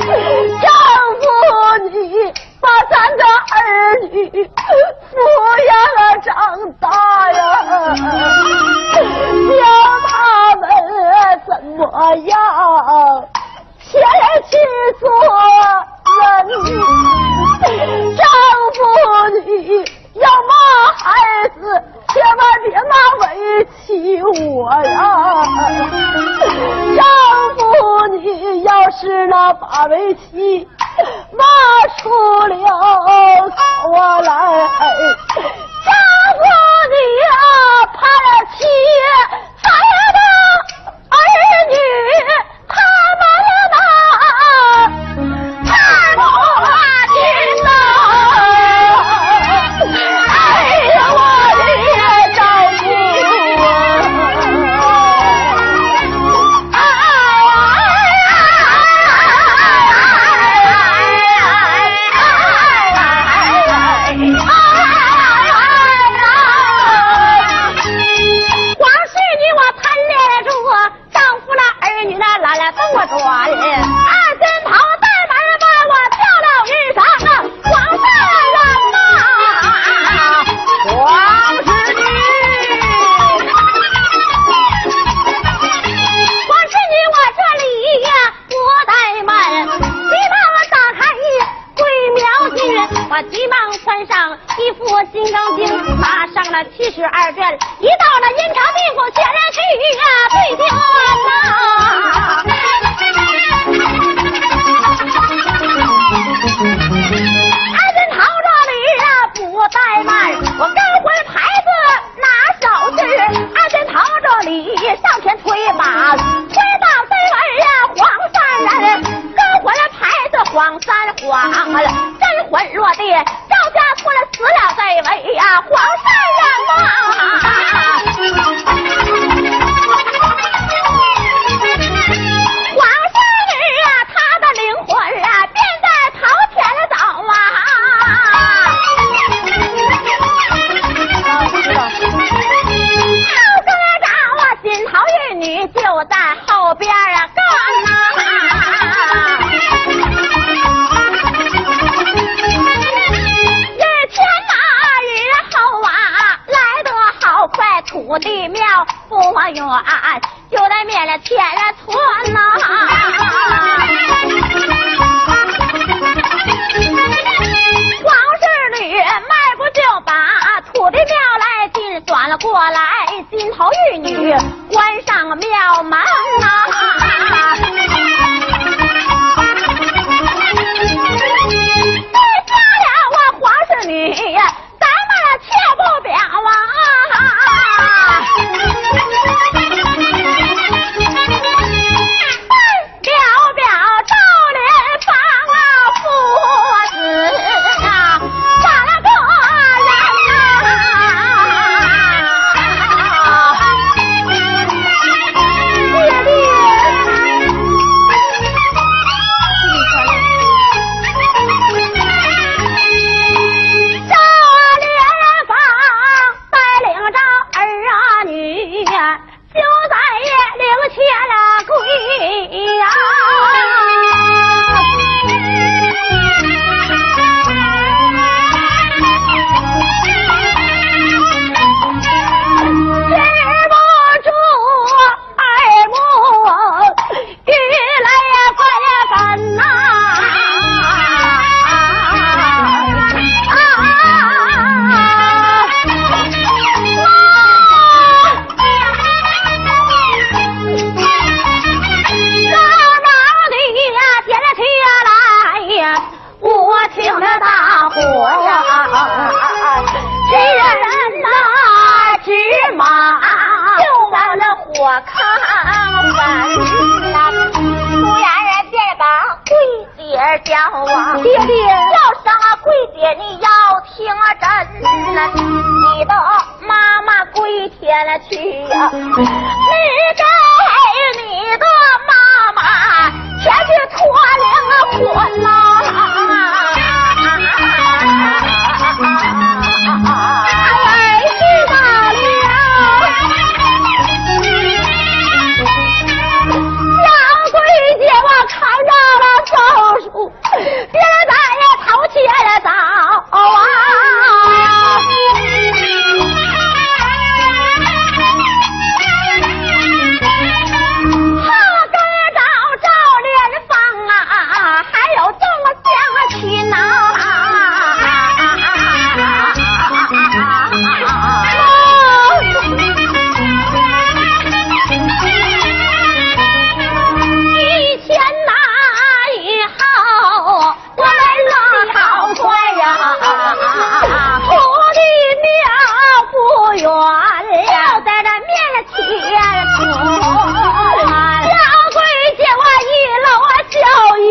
丈夫，你把咱的儿女抚养长大呀，教他们怎么样先去做人。丈夫，你。要骂孩子，千万别骂委屈我呀！丈夫，你要是那把委屈骂出了口啊，喊了过来金头玉女关上了庙门啊边了去呀、没、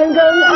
三更。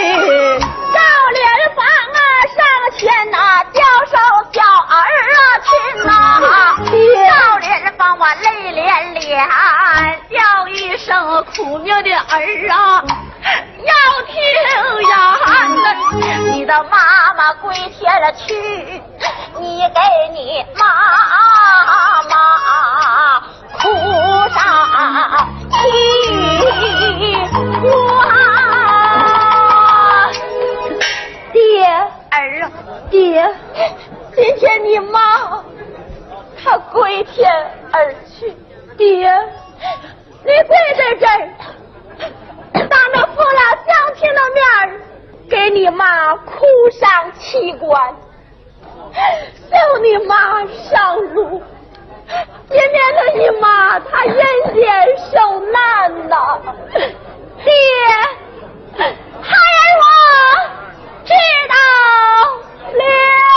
赵莲芳啊上前呐叫声小儿啊亲呐。赵莲芳我泪涟涟叫一声苦命的儿啊要听呀你的妈妈归天了去你给你妈妈哭上哭爹今天你妈她归天而去爹你跪在这儿当着父老乡亲的面给你妈哭上七关送你妈上路。也免得你妈她人间受难呐爹孩儿我知道